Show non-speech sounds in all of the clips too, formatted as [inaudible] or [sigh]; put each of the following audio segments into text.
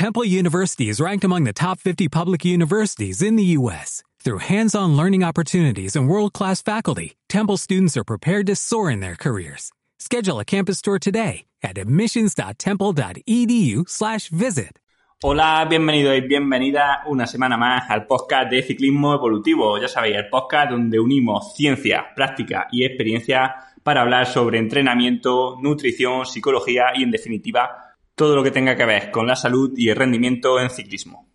Temple University is ranked among the top 50 public universities in the U.S. Through hands-on learning opportunities and world-class faculty, Temple students are prepared to soar in their careers. Schedule a campus tour today at admissions.temple.edu/visit. Hola, bienvenido y bienvenida una semana más al podcast de Ciclismo Evolutivo. Ya sabéis, el podcast donde unimos ciencia, práctica y experiencia para hablar sobre entrenamiento, nutrición, psicología y, en definitiva, todo lo que tenga que ver con la salud y el rendimiento en ciclismo.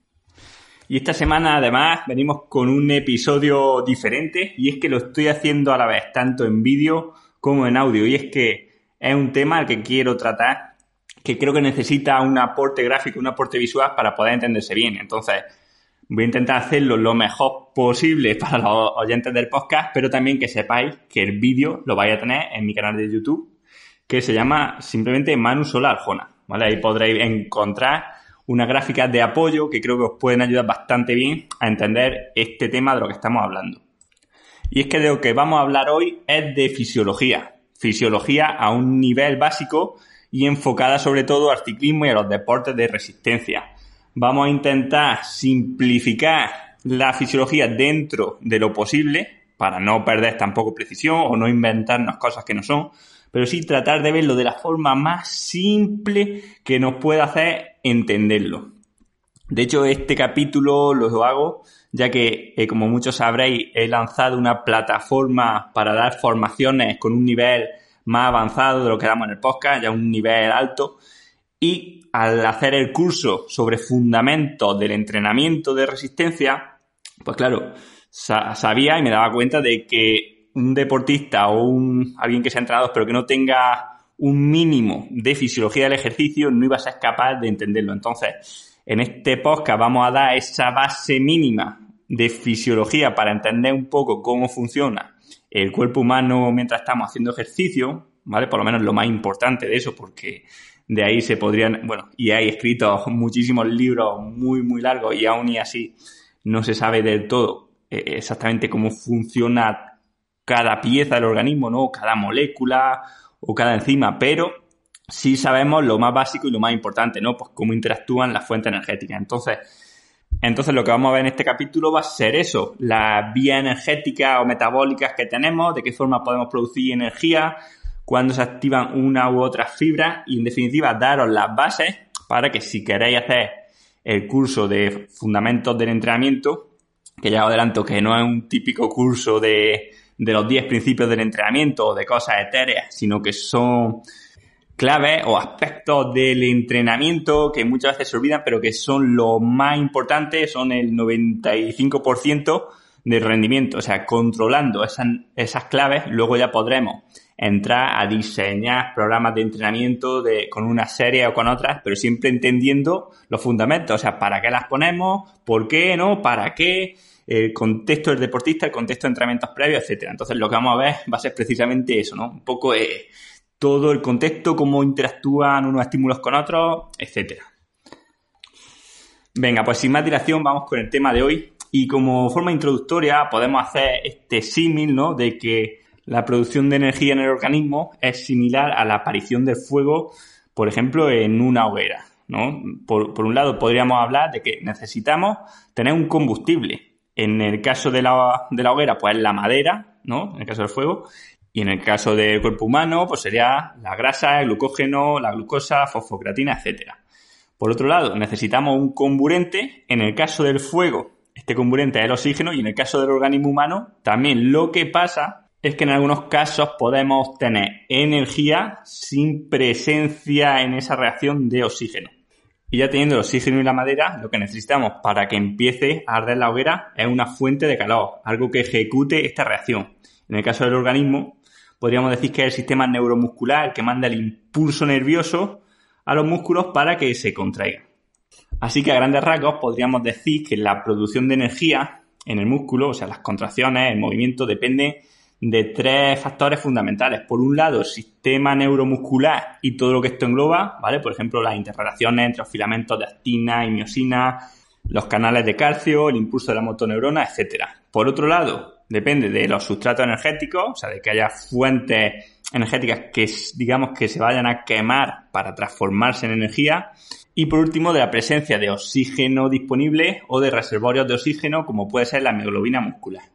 Y esta semana además venimos con un episodio diferente y es que lo estoy haciendo a la vez tanto en vídeo como en audio y es que es un tema al que quiero tratar que creo que necesita un aporte gráfico, un aporte visual para poder entenderse bien. Entonces voy a intentar hacerlo lo mejor posible para los oyentes del podcast, pero también que sepáis que el vídeo lo vais a tener en mi canal de YouTube que se llama simplemente Manu Sola Arjona. Ahí podréis encontrar unas gráficas de apoyo que creo que os pueden ayudar bastante bien a entender este tema de lo que estamos hablando. Y es que de lo que vamos a hablar hoy es de fisiología. Fisiología a un nivel básico y enfocada sobre todo al ciclismo y a los deportes de resistencia. Vamos a intentar simplificar la fisiología dentro de lo posible para no perder tampoco precisión o no inventarnos cosas que no son, pero sí tratar de verlo de la forma más simple que nos pueda hacer entenderlo. De hecho, este capítulo lo hago ya que, eh, como muchos sabréis, he lanzado una plataforma para dar formaciones con un nivel más avanzado de lo que damos en el podcast, ya un nivel alto. Y al hacer el curso sobre fundamentos del entrenamiento de resistencia, pues claro, sabía y me daba cuenta de que un deportista o un, alguien que sea entrenador pero que no tenga un mínimo de fisiología del ejercicio no iba a ser capaz de entenderlo. Entonces, en este podcast vamos a dar esa base mínima de fisiología para entender un poco cómo funciona el cuerpo humano mientras estamos haciendo ejercicio, ¿vale? Por lo menos lo más importante de eso, porque de ahí se podrían, bueno, y hay escritos muchísimos libros muy, muy largos y aún y así no se sabe del todo eh, exactamente cómo funciona cada pieza del organismo, ¿no? Cada molécula o cada enzima, pero sí sabemos lo más básico y lo más importante, ¿no? Pues cómo interactúan las fuentes energéticas. Entonces, entonces lo que vamos a ver en este capítulo va a ser eso, las vías energéticas o metabólicas que tenemos, de qué forma podemos producir energía, cuándo se activan una u otra fibras y en definitiva daros las bases para que si queréis hacer el curso de fundamentos del entrenamiento, que ya os adelanto que no es un típico curso de de los 10 principios del entrenamiento o de cosas etéreas, sino que son claves o aspectos del entrenamiento que muchas veces se olvidan, pero que son lo más importante, son el 95% del rendimiento. O sea, controlando esas, esas claves, luego ya podremos entrar a diseñar programas de entrenamiento de, con una serie o con otras, pero siempre entendiendo los fundamentos. O sea, ¿para qué las ponemos? ¿Por qué? ¿No? ¿Para qué? El contexto del deportista, el contexto de entrenamientos previos, etcétera. Entonces lo que vamos a ver va a ser precisamente eso, ¿no? Un poco eh, todo el contexto, cómo interactúan unos estímulos con otros, etcétera. Venga, pues sin más dilación vamos con el tema de hoy y como forma introductoria podemos hacer este símil, ¿no? De que la producción de energía en el organismo es similar a la aparición del fuego, por ejemplo, en una hoguera. ¿no? Por, por, un lado, podríamos hablar de que necesitamos tener un combustible, en el caso de la, de la hoguera, pues la madera, ¿no? En el caso del fuego. Y en el caso del cuerpo humano, pues sería la grasa, el glucógeno, la glucosa, fosfocreatina, etcétera. Por otro lado, necesitamos un comburente. En el caso del fuego, este comburente es el oxígeno y en el caso del organismo humano, también lo que pasa es que en algunos casos podemos tener energía sin presencia en esa reacción de oxígeno. Y ya teniendo el oxígeno y la madera, lo que necesitamos para que empiece a arder la hoguera es una fuente de calor, algo que ejecute esta reacción. En el caso del organismo, podríamos decir que es el sistema neuromuscular el que manda el impulso nervioso a los músculos para que se contraigan. Así que a grandes rasgos podríamos decir que la producción de energía en el músculo, o sea, las contracciones, el movimiento, depende de tres factores fundamentales. Por un lado, el sistema neuromuscular y todo lo que esto engloba, ¿vale? Por ejemplo, las interrelaciones entre los filamentos de actina y miosina, los canales de calcio, el impulso de la motoneurona, etcétera. Por otro lado, depende de los sustratos energéticos, o sea, de que haya fuentes energéticas que digamos que se vayan a quemar para transformarse en energía. Y por último, de la presencia de oxígeno disponible o de reservorios de oxígeno, como puede ser la hemoglobina muscular.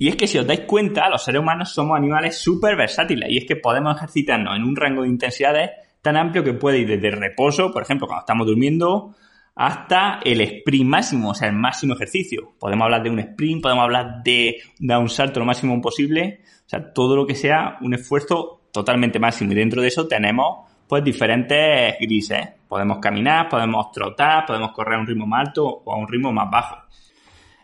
Y es que si os dais cuenta, los seres humanos somos animales súper versátiles y es que podemos ejercitarnos en un rango de intensidades tan amplio que puede ir desde reposo, por ejemplo, cuando estamos durmiendo, hasta el sprint máximo, o sea, el máximo ejercicio. Podemos hablar de un sprint, podemos hablar de dar un salto lo máximo posible, o sea, todo lo que sea un esfuerzo totalmente máximo. Y dentro de eso tenemos pues diferentes grises. Podemos caminar, podemos trotar, podemos correr a un ritmo más alto o a un ritmo más bajo.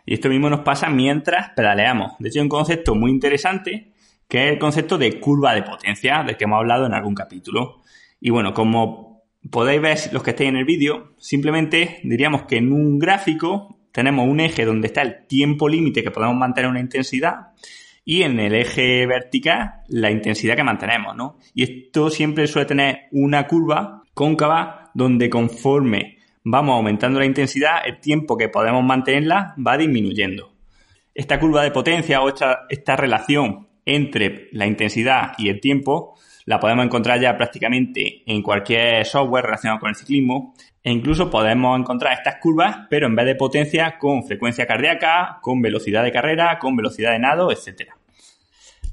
Y esto mismo nos pasa mientras pedaleamos. De hecho, hay un concepto muy interesante que es el concepto de curva de potencia, del que hemos hablado en algún capítulo. Y bueno, como podéis ver los que estéis en el vídeo, simplemente diríamos que en un gráfico tenemos un eje donde está el tiempo límite que podemos mantener una intensidad y en el eje vertical la intensidad que mantenemos, ¿no? Y esto siempre suele tener una curva cóncava donde conforme vamos aumentando la intensidad, el tiempo que podemos mantenerla va disminuyendo. Esta curva de potencia o esta, esta relación entre la intensidad y el tiempo la podemos encontrar ya prácticamente en cualquier software relacionado con el ciclismo e incluso podemos encontrar estas curvas, pero en vez de potencia con frecuencia cardíaca, con velocidad de carrera, con velocidad de nado, etcétera.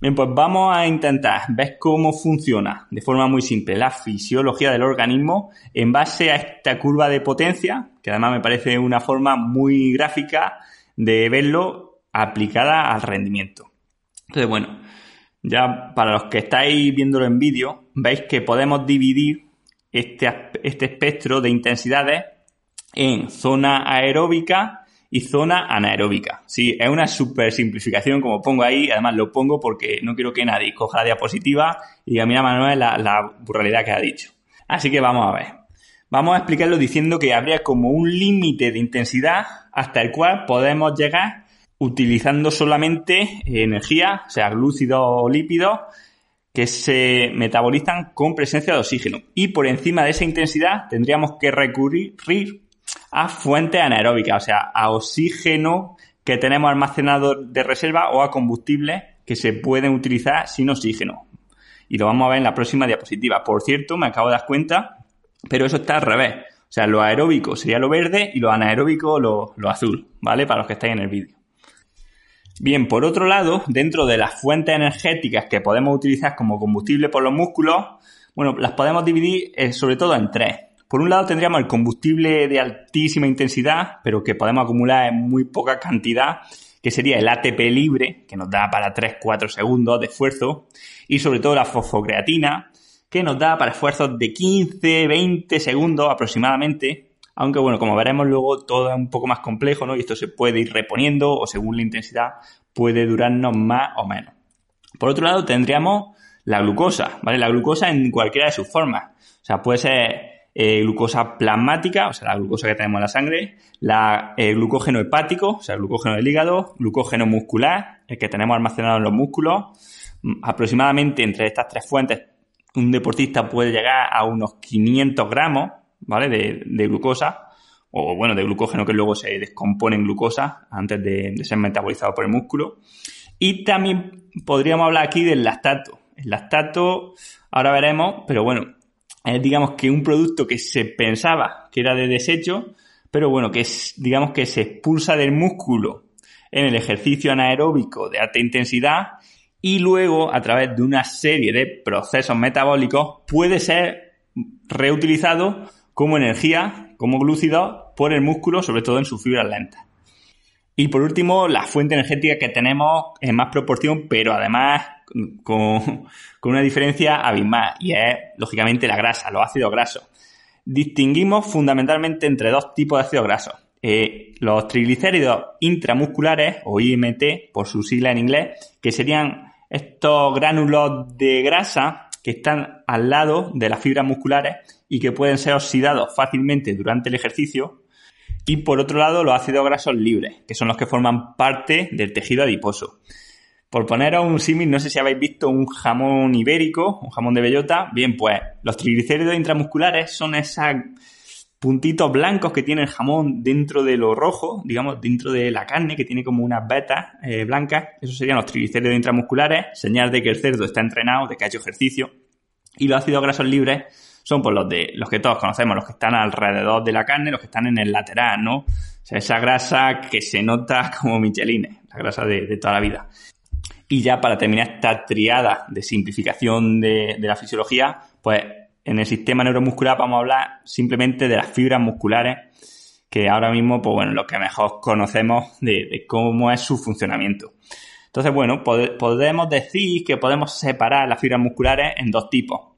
Bien, pues vamos a intentar ver cómo funciona de forma muy simple la fisiología del organismo en base a esta curva de potencia, que además me parece una forma muy gráfica de verlo aplicada al rendimiento. Entonces, bueno, ya para los que estáis viéndolo en vídeo, veis que podemos dividir este, este espectro de intensidades en zona aeróbica y zona anaeróbica. Sí, es una super simplificación como pongo ahí, además lo pongo porque no quiero que nadie coja la diapositiva y diga, mira Manuel, la, la burralidad que ha dicho. Así que vamos a ver. Vamos a explicarlo diciendo que habría como un límite de intensidad hasta el cual podemos llegar utilizando solamente energía, o sea, glúcidos o lípidos, que se metabolizan con presencia de oxígeno. Y por encima de esa intensidad tendríamos que recurrir a fuentes anaeróbicas, o sea, a oxígeno que tenemos almacenado de reserva o a combustibles que se pueden utilizar sin oxígeno. Y lo vamos a ver en la próxima diapositiva. Por cierto, me acabo de dar cuenta, pero eso está al revés. O sea, lo aeróbico sería lo verde y lo anaeróbico lo, lo azul, ¿vale? Para los que estáis en el vídeo. Bien, por otro lado, dentro de las fuentes energéticas que podemos utilizar como combustible por los músculos, bueno, las podemos dividir eh, sobre todo en tres. Por un lado tendríamos el combustible de altísima intensidad, pero que podemos acumular en muy poca cantidad, que sería el ATP libre, que nos da para 3-4 segundos de esfuerzo, y sobre todo la fosfocreatina, que nos da para esfuerzos de 15-20 segundos aproximadamente, aunque bueno, como veremos luego todo es un poco más complejo, ¿no? Y esto se puede ir reponiendo o según la intensidad puede durarnos más o menos. Por otro lado tendríamos la glucosa, ¿vale? La glucosa en cualquiera de sus formas. O sea, puede ser eh, glucosa plasmática, o sea, la glucosa que tenemos en la sangre, la eh, glucógeno hepático, o sea, el glucógeno del hígado, glucógeno muscular, el que tenemos almacenado en los músculos. Mm, aproximadamente entre estas tres fuentes, un deportista puede llegar a unos 500 gramos, ¿vale? De, glucosa, o bueno, de glucógeno que luego se descompone en glucosa antes de, de ser metabolizado por el músculo. Y también podríamos hablar aquí del lactato. El lactato, ahora veremos, pero bueno, es digamos que un producto que se pensaba que era de desecho, pero bueno, que es, digamos que se expulsa del músculo en el ejercicio anaeróbico de alta intensidad y luego a través de una serie de procesos metabólicos puede ser reutilizado como energía, como glúcido por el músculo, sobre todo en sus fibras lentas. Y por último, la fuente energética que tenemos en más proporción, pero además con, una diferencia abismal, y es, lógicamente, la grasa, los ácidos grasos. Distinguimos fundamentalmente entre dos tipos de ácidos grasos. Eh, los triglicéridos intramusculares, o IMT, por su sigla en inglés, que serían estos gránulos de grasa que están al lado de las fibras musculares y que pueden ser oxidados fácilmente durante el ejercicio y por otro lado, los ácidos grasos libres, que son los que forman parte del tejido adiposo. Por poneros un símil, no sé si habéis visto un jamón ibérico, un jamón de bellota. Bien, pues los triglicéridos intramusculares son esas puntitos blancos que tiene el jamón dentro de lo rojo, digamos, dentro de la carne, que tiene como unas vetas eh, blancas, esos serían los triglicéridos intramusculares, señal de que el cerdo está entrenado, de que ha hecho ejercicio. Y los ácidos grasos libres son pues los de los que todos conocemos, los que están alrededor de la carne, los que están en el lateral, ¿no? O sea, esa grasa que se nota [laughs] como michelines, la grasa de, toda la vida. Y ya para terminar esta triada de simplificación de, la fisiología, pues en el sistema neuromuscular vamos a hablar simplemente de las fibras musculares, que ahora mismo, pues bueno, lo que mejor conocemos de, cómo es su funcionamiento. Entonces, bueno, podemos decir que podemos separar las fibras musculares en dos tipos.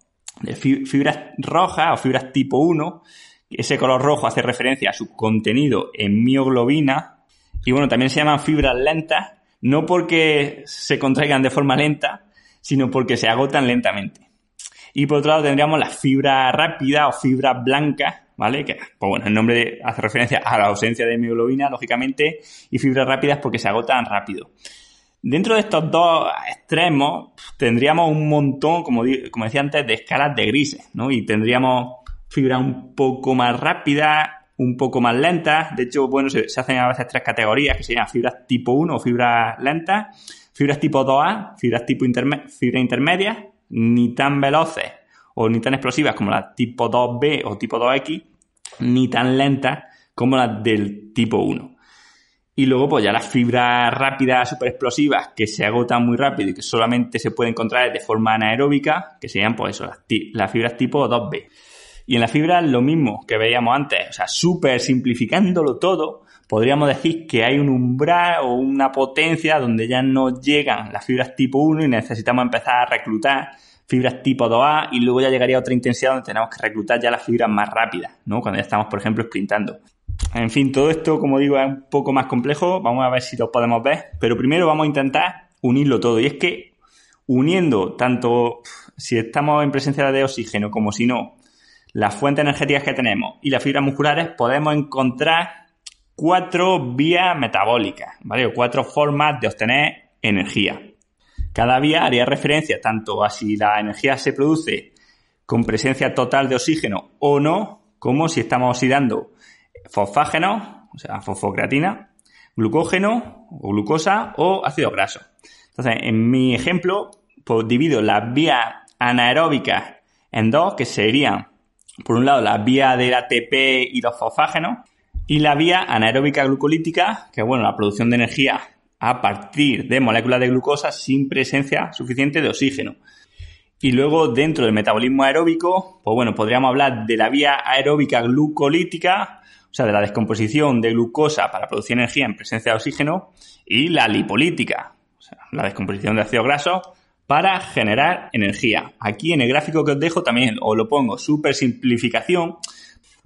Fibras rojas o fibras tipo 1. Ese color rojo hace referencia a su contenido en mioglobina. Y bueno, también se llaman fibras lentas, no porque se contraigan de forma lenta, sino porque se agotan lentamente. Y por otro lado tendríamos la fibra rápida o fibra blanca, ¿vale? Que, pues bueno, el nombre hace referencia a la ausencia de hemoglobina, lógicamente, y fibras rápidas porque se agotan rápido. Dentro de estos dos extremos tendríamos un montón, como, como decía antes, de escalas de grises, ¿no? Y tendríamos fibras un poco más rápidas, un poco más lentas. De hecho, bueno, se, hacen a veces tres categorías que serían fibras tipo 1 o fibras lentas, fibras tipo 2A, fibras tipo fibra intermedia ni tan veloces o ni tan explosivas como las tipo 2B o tipo 2X, ni tan lentas como las del tipo 1. Y luego, pues ya las fibras rápidas, super explosivas, que se agotan muy rápido y que solamente se pueden encontrar de forma anaeróbica, que serían, pues eso, las, las fibras tipo 2B. Y en las fibras lo mismo que veíamos antes, o sea, súper simplificándolo todo, podríamos decir que hay un umbral o una potencia donde ya no llegan las fibras tipo 1 y necesitamos empezar a reclutar fibras tipo 2A y luego ya llegaría a otra intensidad donde tenemos que reclutar ya las fibras más rápidas, ¿no? Cuando ya estamos, por ejemplo, sprintando. En fin, todo esto, como digo, es un poco más complejo. Vamos a ver si lo podemos ver. Pero primero vamos a intentar unirlo todo. Y es que uniendo tanto si estamos en presencia de oxígeno como si no, las fuentes energéticas que tenemos y las fibras musculares, podemos encontrar cuatro vías metabólicas, ¿vale? O cuatro formas de obtener energía. Cada vía haría referencia tanto a si la energía se produce con presencia total de oxígeno o no, como si estamos oxidando fosfágeno, o sea, fosfocreatina, glucógeno o glucosa o ácido graso. Entonces, en mi ejemplo, pues divido las vías anaeróbicas en dos, que serían, por un lado, la vía del ATP y los fosfágenos, y la vía anaeróbica glucolítica, que es bueno, la producción de energía a partir de moléculas de glucosa sin presencia suficiente de oxígeno. Y luego dentro del metabolismo aeróbico, pues bueno, podríamos hablar de la vía aeróbica glucolítica, o sea, de la descomposición de glucosa para producir energía en presencia de oxígeno, y la lipolítica, o sea, la descomposición de ácidos grasos para generar energía. Aquí en el gráfico que os dejo también os lo pongo, super simplificación,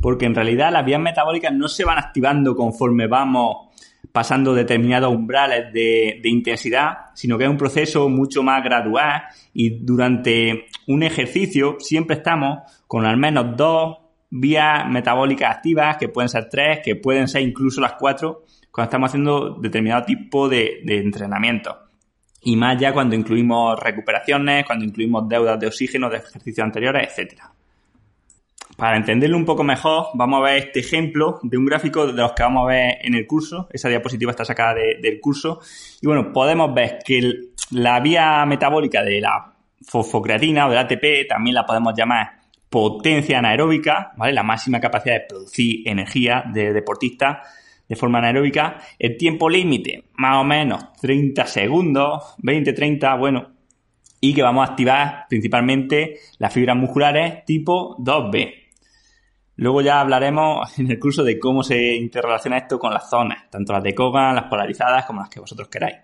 porque en realidad las vías metabólicas no se van activando conforme vamos pasando determinados umbrales de, intensidad, sino que es un proceso mucho más gradual y durante un ejercicio siempre estamos con al menos dos vías metabólicas activas, que pueden ser tres, que pueden ser incluso las cuatro, cuando estamos haciendo determinado tipo de entrenamiento. Y más ya cuando incluimos recuperaciones, cuando incluimos deudas de oxígeno de ejercicios anteriores, etcétera. Para entenderlo un poco mejor, vamos a ver este ejemplo de un gráfico de los que vamos a ver en el curso. Esa diapositiva está sacada del curso. Y bueno, podemos ver que la vía metabólica de la fosfocreatina o del ATP también la podemos llamar potencia anaeróbica, ¿vale? La máxima capacidad de producir energía de deportista de forma anaeróbica. El tiempo límite, más o menos 30 segundos, 20, 30, bueno. Y que vamos a activar principalmente las fibras musculares tipo 2B, Luego ya hablaremos [laughs] en el curso de cómo se interrelaciona esto con las zonas, tanto las de Kogan, las polarizadas, como las que vosotros queráis.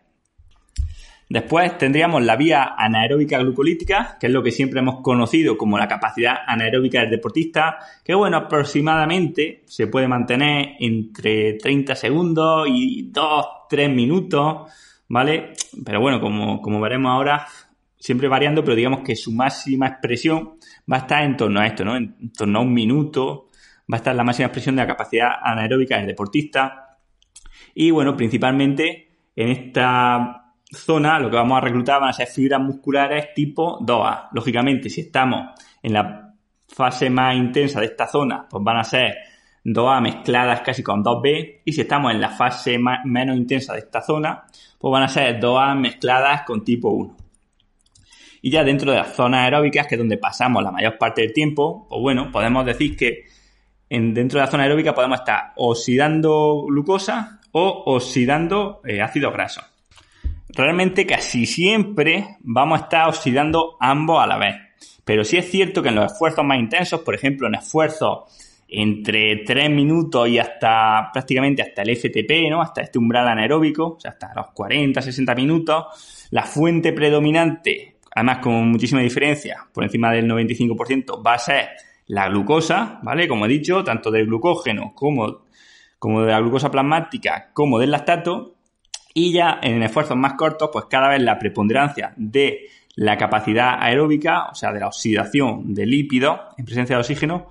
Después tendríamos la vía anaeróbica glucolítica, que es lo que siempre hemos conocido como la capacidad anaeróbica del deportista, que bueno, aproximadamente se puede mantener entre 30 segundos y 2-3 minutos, ¿vale? Pero bueno, como, como veremos ahora, siempre variando, pero digamos que su máxima expresión va a estar en torno a esto, ¿no? En torno a un minuto, va a estar la máxima expresión de la capacidad anaeróbica del deportista. Y bueno, principalmente en esta zona lo que vamos a reclutar van a ser fibras musculares tipo 2A. Lógicamente, si estamos en la fase más intensa de esta zona, pues van a ser 2A mezcladas casi con 2B y si estamos en la fase menos intensa de esta zona, pues van a ser 2A mezcladas con tipo 1. Y ya dentro de las zonas aeróbicas, que es donde pasamos la mayor parte del tiempo, pues bueno, podemos decir que en, dentro de la zona aeróbica podemos estar oxidando glucosa o oxidando eh, ácidos grasos. Realmente casi siempre vamos a estar oxidando ambos a la vez. Pero sí es cierto que en los esfuerzos más intensos, por ejemplo, en esfuerzos entre 3 minutos y hasta prácticamente hasta el FTP, ¿no? Hasta este umbral anaeróbico, o sea, hasta los 40, 60 minutos, la fuente predominante, además con muchísima diferencia, por encima del 95%, va a ser la glucosa, ¿vale? Como he dicho, tanto del glucógeno como, como de la glucosa plasmática como del lactato. Y ya en esfuerzos más cortos, pues cada vez la preponderancia de la capacidad aeróbica, o sea, de la oxidación de lípidos en presencia de oxígeno,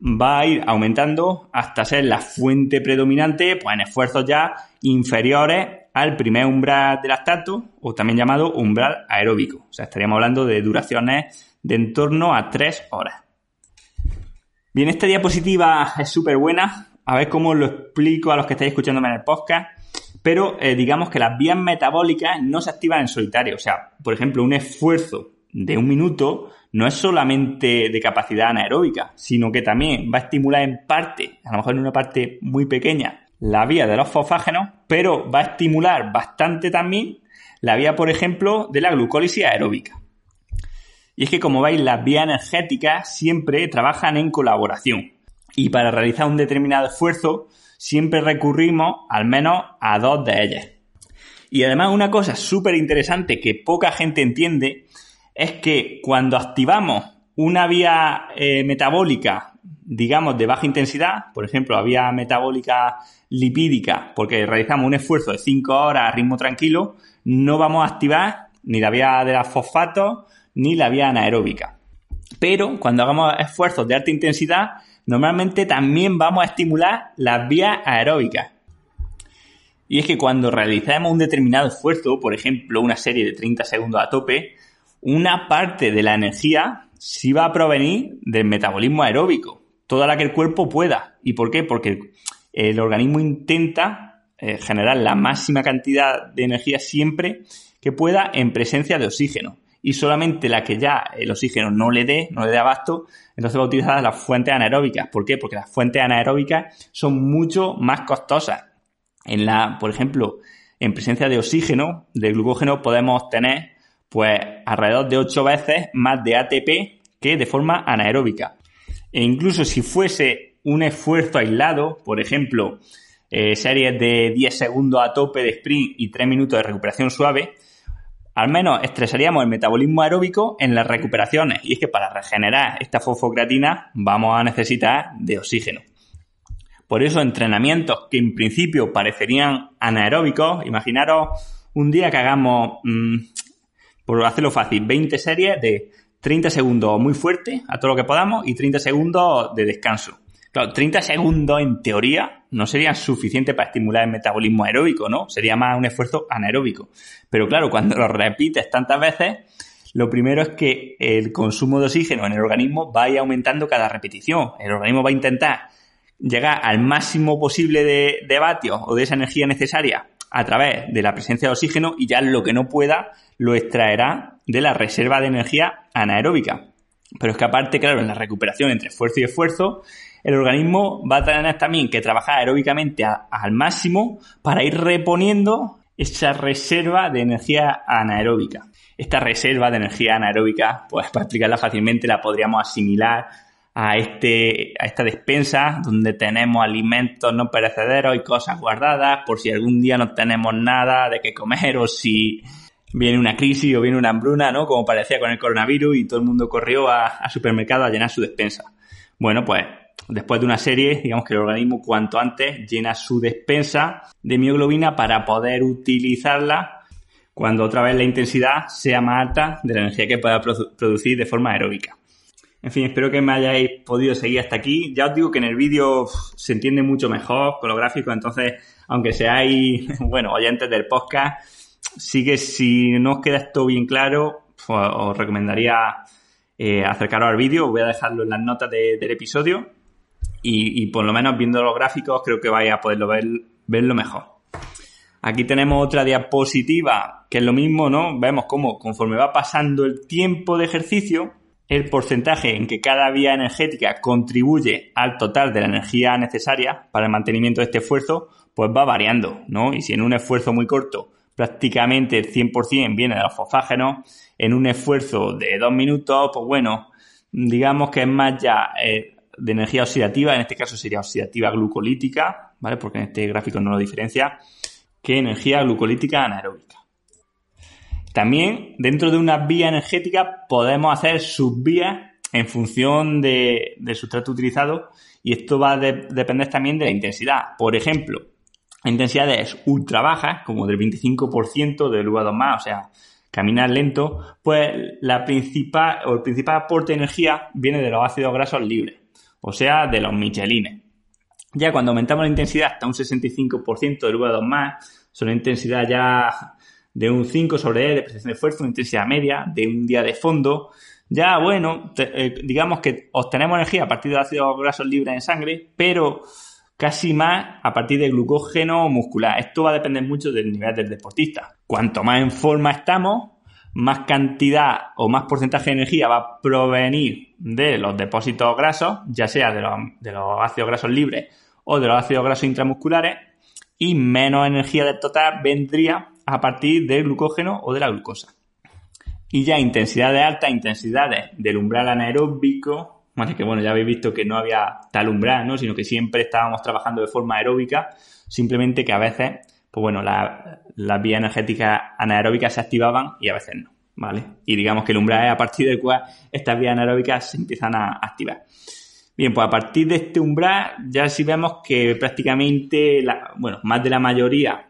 va a ir aumentando hasta ser la fuente predominante pues, en esfuerzos ya inferiores al primer umbral de lactato o también llamado umbral aeróbico. O sea, estaríamos hablando de duraciones de en torno a 3 horas. Bien, esta diapositiva es súper buena. A ver cómo lo explico a los que estáis escuchándome en el podcast pero eh, digamos que las vías metabólicas no se activan en solitario. O sea, por ejemplo, un esfuerzo de un minuto no es solamente de capacidad anaeróbica, sino que también va a estimular en parte, a lo mejor en una parte muy pequeña, la vía de los fosfágenos, pero va a estimular bastante también la vía, por ejemplo, de la glucólisis aeróbica. Y es que, como veis, las vías energéticas siempre trabajan en colaboración. Y para realizar un determinado esfuerzo, siempre recurrimos al menos a dos de ellas. Y además una cosa súper interesante que poca gente entiende es que cuando activamos una vía eh, metabólica, digamos, de baja intensidad, por ejemplo, la vía metabólica lipídica, porque realizamos un esfuerzo de 5 horas a ritmo tranquilo, no vamos a activar ni la vía de los fosfatos ni la vía anaeróbica. Pero cuando hagamos esfuerzos de alta intensidad, normalmente también vamos a estimular las vías aeróbicas. Y es que cuando realizamos un determinado esfuerzo, por ejemplo, una serie de 30 segundos a tope, una parte de la energía sí va a provenir del metabolismo aeróbico, toda la que el cuerpo pueda. ¿Y por qué? Porque el organismo intenta eh, generar la máxima cantidad de energía siempre que pueda en presencia de oxígeno y solamente la que ya el oxígeno no le dé, no le dé abasto, entonces va a utilizar las fuentes anaeróbicas. ¿Por qué? Porque las fuentes anaeróbicas son mucho más costosas. En la, por ejemplo, en presencia de oxígeno, de glucógeno, podemos tener pues alrededor de 8 veces más de ATP que de forma anaeróbica. E incluso si fuese un esfuerzo aislado, por ejemplo, eh, series de 10 segundos a tope de sprint y 3 minutos de recuperación suave, al menos estresaríamos el metabolismo aeróbico en las recuperaciones. Y es que para regenerar esta fosfocreatina vamos a necesitar de oxígeno. Por eso entrenamientos que en principio parecerían anaeróbicos, imaginaros un día que hagamos, mm, por hacerlo fácil, 20 series de 30 segundos muy fuerte a todo lo que podamos y 30 segundos de descanso. Claro, 30 segundos en teoría no serían suficientes para estimular el metabolismo aeróbico, ¿no? Sería más un esfuerzo anaeróbico. Pero claro, cuando lo repites tantas veces, lo primero es que el consumo de oxígeno en el organismo va a ir aumentando cada repetición. El organismo va a intentar llegar al máximo posible de, de vatios o de esa energía necesaria a través de la presencia de oxígeno y ya lo que no pueda lo extraerá de la reserva de energía anaeróbica. Pero es que aparte, claro, en la recuperación entre esfuerzo y esfuerzo, el organismo va a tener también que trabajar aeróbicamente al máximo para ir reponiendo esa reserva de energía anaeróbica. Esta reserva de energía anaeróbica, pues para explicarla fácilmente, la podríamos asimilar a, este, a esta despensa donde tenemos alimentos no perecederos y cosas guardadas por si algún día no tenemos nada de qué comer o si viene una crisis o viene una hambruna, ¿no? Como parecía con el coronavirus y todo el mundo corrió a, supermercado a llenar su despensa. Bueno, pues después de una serie, digamos que el organismo cuanto antes llena su despensa de mioglobina para poder utilizarla cuando otra vez la intensidad sea más alta de la energía que pueda producir de forma aeróbica. En fin, espero que me hayáis podido seguir hasta aquí. Ya os digo que en el vídeo se entiende mucho mejor con los gráficos, entonces, aunque seáis, [laughs] bueno, oyentes del podcast, sí que si no os queda esto bien claro, pues os recomendaría eh, acercaros al vídeo. Voy a dejarlo en las notas del episodio y, por lo menos viendo los gráficos creo que vais a poderlo ver, verlo mejor. Aquí tenemos otra diapositiva que es lo mismo, ¿no? Vemos cómo conforme va pasando el tiempo de ejercicio, el porcentaje en que cada vía energética contribuye al total de la energía necesaria para el mantenimiento de este esfuerzo, pues va variando, ¿no? Y si en un esfuerzo muy corto prácticamente el 100% viene de los fosfágenos, en un esfuerzo de dos minutos, pues bueno, digamos que es más ya eh, de energía oxidativa, en este caso sería oxidativa glucolítica, ¿vale? Porque en este gráfico no lo diferencia, que energía glucolítica anaeróbica. También dentro de una vía energética podemos hacer subvías en función de, del sustrato utilizado y esto va a depender también de la intensidad. Por ejemplo, intensidades ultra bajas, como del 25% del UA2+, o sea, caminar lento, pues la principal o el principal aporte de energía viene de los ácidos grasos libres, o sea, de los michelines. Ya cuando aumentamos la intensidad hasta un 65% del UA2+, son una intensidad ya de un 5 sobre E de prestación de esfuerzo, una intensidad media, de un día de fondo, ya bueno, eh, digamos que obtenemos energía a partir de ácidos grasos libres en sangre, pero casi más a partir de glucógeno muscular. Esto va a depender mucho del nivel del deportista. Cuanto más en forma estamos, más cantidad o más porcentaje de energía va a provenir de los depósitos grasos, ya sea de los, ácidos grasos libres o de los ácidos grasos intramusculares, y menos energía del total vendría a partir del glucógeno o de la glucosa. Y ya intensidades altas, intensidades del umbral anaeróbico, Así que bueno, ya habéis visto que no había tal umbral, ¿no? Sino que siempre estábamos trabajando de forma aeróbica, simplemente que a veces, pues bueno, las vías energéticas anaeróbicas se activaban y a veces no, ¿vale? Y digamos que el umbral es a partir del cual estas vías anaeróbicas se empiezan a activar. Bien, pues a partir de este umbral ya sí vemos que prácticamente, la, bueno, más de la mayoría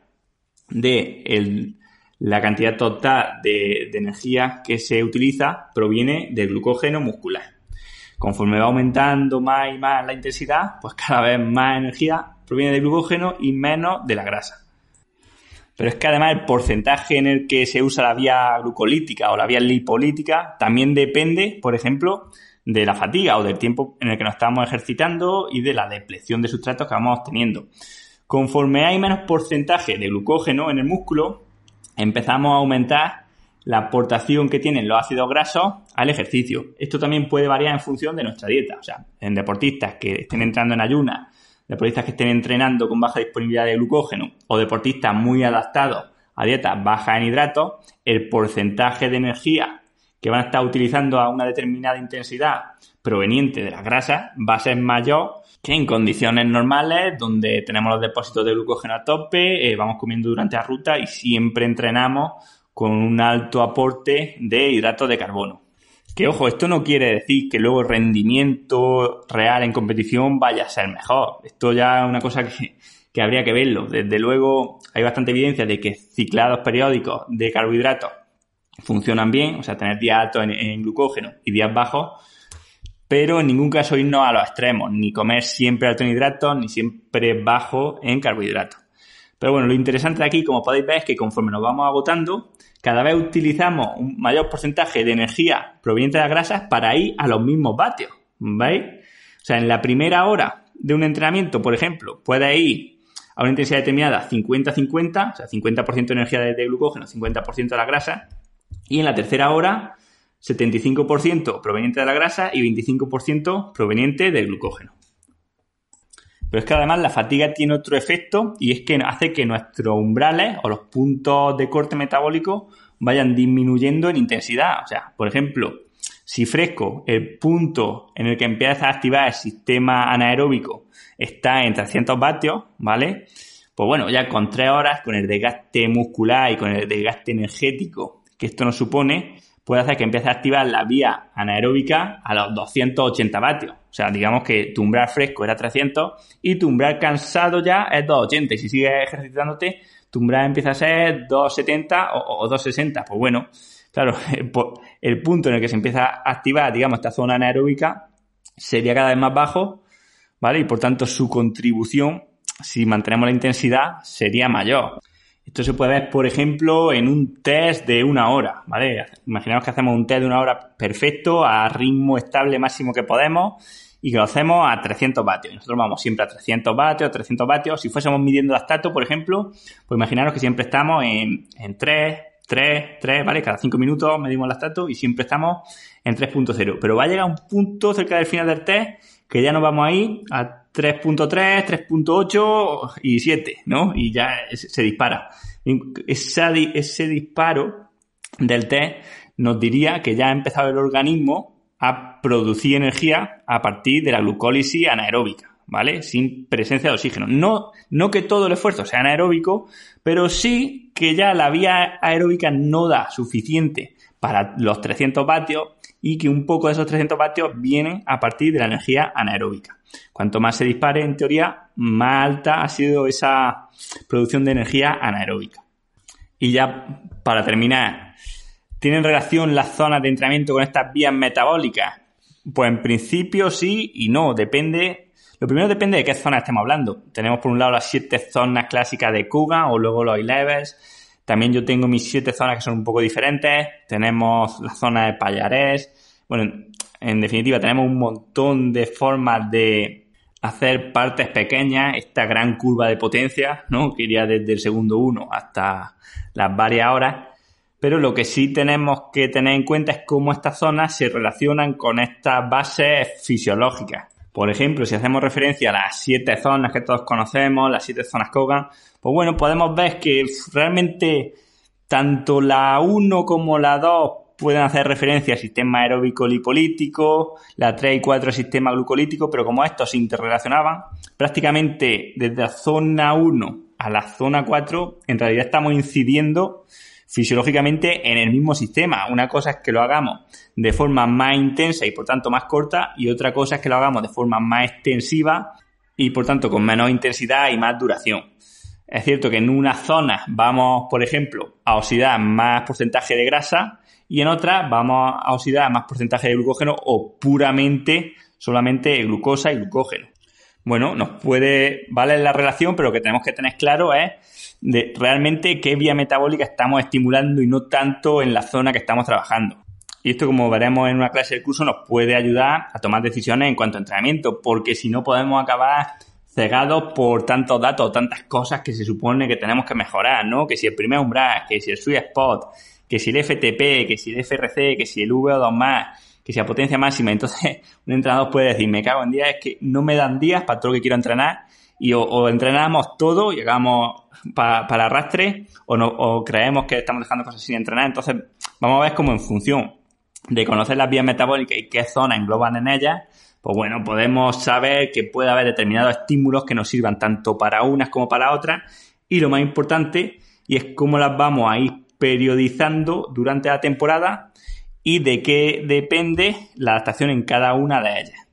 de la cantidad total de energía que se utiliza proviene del glucógeno muscular. Conforme va aumentando más y más la intensidad, pues cada vez más energía proviene del glucógeno y menos de la grasa. Pero es que además el porcentaje en el que se usa la vía glucolítica o la vía lipolítica también depende, por ejemplo, de la fatiga o del tiempo en el que nos estamos ejercitando y de la depleción de sustratos que vamos teniendo. Conforme hay menos porcentaje de glucógeno en el músculo, empezamos a aumentar la aportación que tienen los ácidos grasos al ejercicio. Esto también puede variar en función de nuestra dieta. O sea, en deportistas que estén entrando en ayunas, deportistas que estén entrenando con baja disponibilidad de glucógeno o deportistas muy adaptados a dietas bajas en hidratos, el porcentaje de energía que van a estar utilizando a una determinada intensidad proveniente de las grasas va a ser mayor que en condiciones normales donde tenemos los depósitos de glucógeno a tope, eh, vamos comiendo durante la ruta y siempre entrenamos con un alto aporte de hidratos de carbono. Que ojo, esto no quiere decir que luego el rendimiento real en competición vaya a ser mejor. Esto ya es una cosa que, habría que verlo. Desde luego hay bastante evidencia de que ciclados periódicos de carbohidratos funcionan bien, o sea, tener días altos en, en glucógeno y días bajos, pero en ningún caso irnos a los extremos, ni comer siempre alto en hidratos, ni siempre bajo en carbohidratos. Pero bueno, lo interesante aquí, como podéis ver, es que conforme nos vamos agotando, cada vez utilizamos un mayor porcentaje de energía proveniente de las grasas para ir a los mismos vatios. ¿Veis? O sea, en la primera hora de un entrenamiento, por ejemplo, puede ir a una intensidad determinada 50-50, o sea, 50% de energía de, glucógeno, 50% de la grasa, y en la tercera hora 75% proveniente de la grasa y 25% proveniente del glucógeno. Pero es que además la fatiga tiene otro efecto y es que hace que nuestros umbrales o los puntos de corte metabólico vayan disminuyendo en intensidad. O sea, por ejemplo, si fresco el punto en el que empieza a activar el sistema anaeróbico está en 300 vatios, ¿vale? Pues bueno, ya con tres horas, con el desgaste muscular y con el desgaste energético que esto nos supone, puede hacer que empiece a activar la vía anaeróbica a los 280 vatios. O sea, digamos que tu umbral fresco era 300 y tu umbral cansado ya es 280. Y si sigues ejercitándote, tu umbral empieza a ser 270 o, 260. Pues bueno, claro, [laughs] el punto en el que se empieza a activar, digamos, esta zona anaeróbica sería cada vez más bajo, ¿vale? Y por tanto su contribución, si mantenemos la intensidad, sería mayor. Esto se puede ver, por ejemplo, en un test de una hora, ¿vale? Imaginemos que hacemos un test de una hora perfecto, a ritmo estable máximo que podemos, y que lo hacemos a 300 vatios. Nosotros vamos siempre a 300 vatios, 300 vatios. Si fuésemos midiendo lactato, por ejemplo, pues imaginaros que siempre estamos en, en 3, 3, 3, ¿vale? Cada 5 minutos medimos lactato y siempre estamos en 3.0. Pero va a llegar un punto cerca del final del test que ya nos vamos a ir a 3.3, 3.8 y 7, ¿no? Y ya se dispara. ese disparo del test nos diría que ya ha empezado el organismo a producir energía a partir de la glucólisis anaeróbica, ¿vale? Sin presencia de oxígeno. No, no que todo el esfuerzo sea anaeróbico, pero sí que ya la vía aeróbica no da suficiente para los 300 vatios y que un poco de esos 300 vatios vienen a partir de la energía anaeróbica. Cuanto más se dispare, en teoría, más alta ha sido esa producción de energía anaeróbica. Y ya para terminar, ¿tienen relación las zonas de entrenamiento con estas vías metabólicas? Pues en principio sí y no, depende. Lo primero depende de qué zona estemos hablando. Tenemos por un lado las siete zonas clásicas de Kuga o luego los levels también yo tengo mis siete zonas que son un poco diferentes. Tenemos la zona de Payarés. Bueno, en definitiva, tenemos un montón de formas de hacer partes pequeñas, esta gran curva de potencia, ¿no? Que iría desde el segundo uno hasta las varias horas. Pero lo que sí tenemos que tener en cuenta es cómo estas zonas se relacionan con estas bases fisiológicas. Por ejemplo, si hacemos referencia a las siete zonas que todos conocemos, las siete zonas Kogan, pues bueno, podemos ver que realmente tanto la 1 como la 2 pueden hacer referencia al sistema aeróbico lipolítico, la 3 y 4 sistema glucolítico, pero como estos se interrelacionaban, prácticamente desde la zona 1 a la zona 4, en realidad estamos incidiendo fisiológicamente en el mismo sistema. Una cosa es que lo hagamos de forma más intensa y por tanto más corta y otra cosa es que lo hagamos de forma más extensiva y por tanto con menos intensidad y más duración. Es cierto que en una zona vamos, por ejemplo, a oxidar más porcentaje de grasa y en otra vamos a oxidar más porcentaje de glucógeno o puramente solamente glucosa y glucógeno. Bueno, nos puede valer la relación, pero lo que tenemos que tener claro es de realmente qué vía metabólica estamos estimulando y no tanto en la zona que estamos trabajando. Y esto, como veremos en una clase del curso, nos puede ayudar a tomar decisiones en cuanto a entrenamiento, porque si no podemos acabar cegados por tantos datos, tantas cosas que se supone que tenemos que mejorar, ¿no? Que si el primer umbral, que si el sweet spot, que si el FTP, que si el FRC, que si el VO2 más, que si la potencia máxima. Entonces, [laughs] un entrenador puede decir, me cago en días, es que no me dan días para todo lo que quiero entrenar y o, entrenamos todo, llegamos para arrastre, o, no, o creemos que estamos dejando cosas sin entrenar. Entonces, vamos a ver cómo en función de conocer las vías metabólicas y qué zonas engloban en ellas, pues bueno, podemos saber que puede haber determinados estímulos que nos sirvan tanto para unas como para otras. Y lo más importante, y es cómo las vamos a ir periodizando durante la temporada y de qué depende la adaptación en cada una de ellas.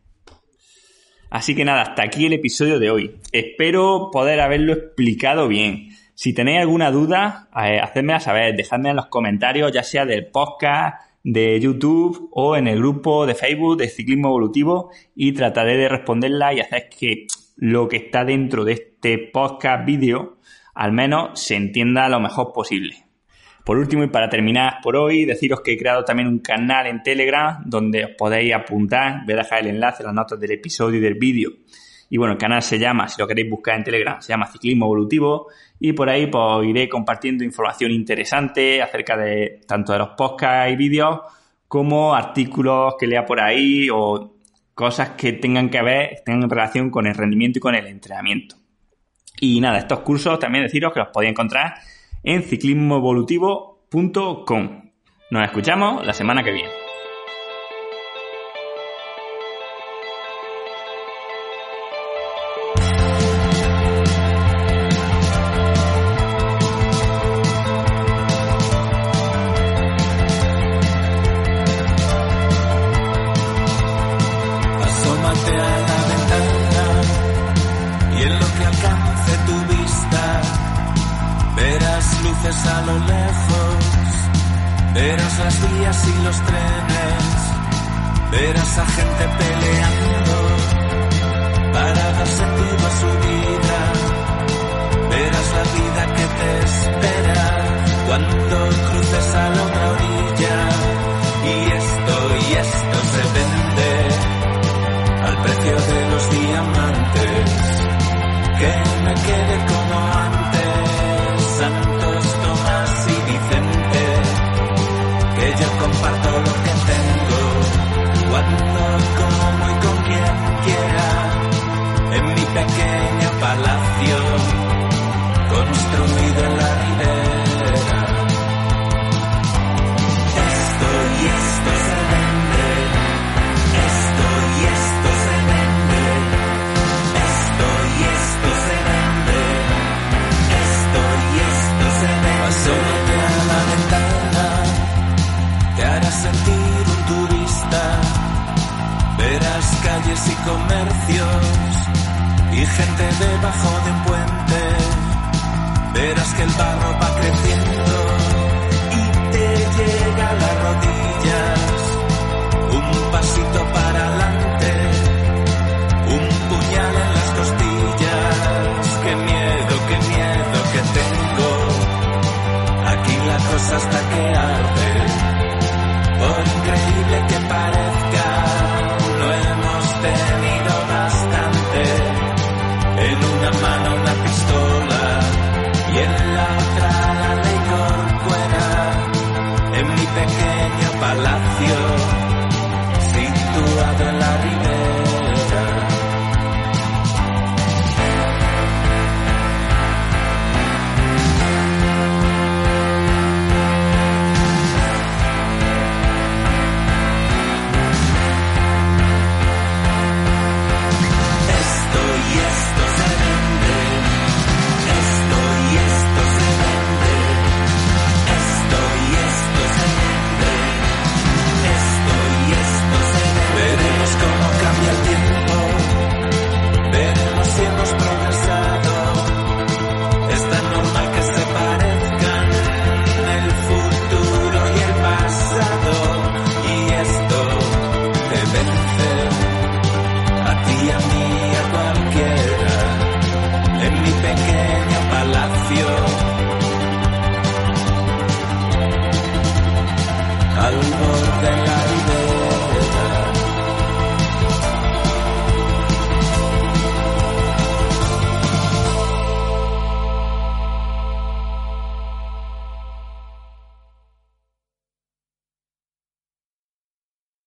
Así que nada, hasta aquí el episodio de hoy. Espero poder haberlo explicado bien. Si tenéis alguna duda, eh, hacedmela saber, dejadme en los comentarios, ya sea del podcast, de YouTube o en el grupo de Facebook de Ciclismo Evolutivo y trataré de responderla y hacer que lo que está dentro de este podcast vídeo al menos se entienda lo mejor posible. Por último y para terminar por hoy, deciros que he creado también un canal en Telegram donde os podéis apuntar. Voy a dejar el enlace en las notas del episodio y del vídeo. Y bueno, el canal se llama, si lo queréis buscar en Telegram, se llama Ciclismo Evolutivo y por ahí pues iré compartiendo información interesante acerca de tanto de los podcasts y vídeos como artículos que lea por ahí o cosas que tengan que ver, tengan relación con el rendimiento y con el entrenamiento. Y nada, estos cursos también deciros que los podéis encontrar en ciclismoevolutivo.com. Nos escuchamos la semana que viene.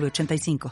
906985.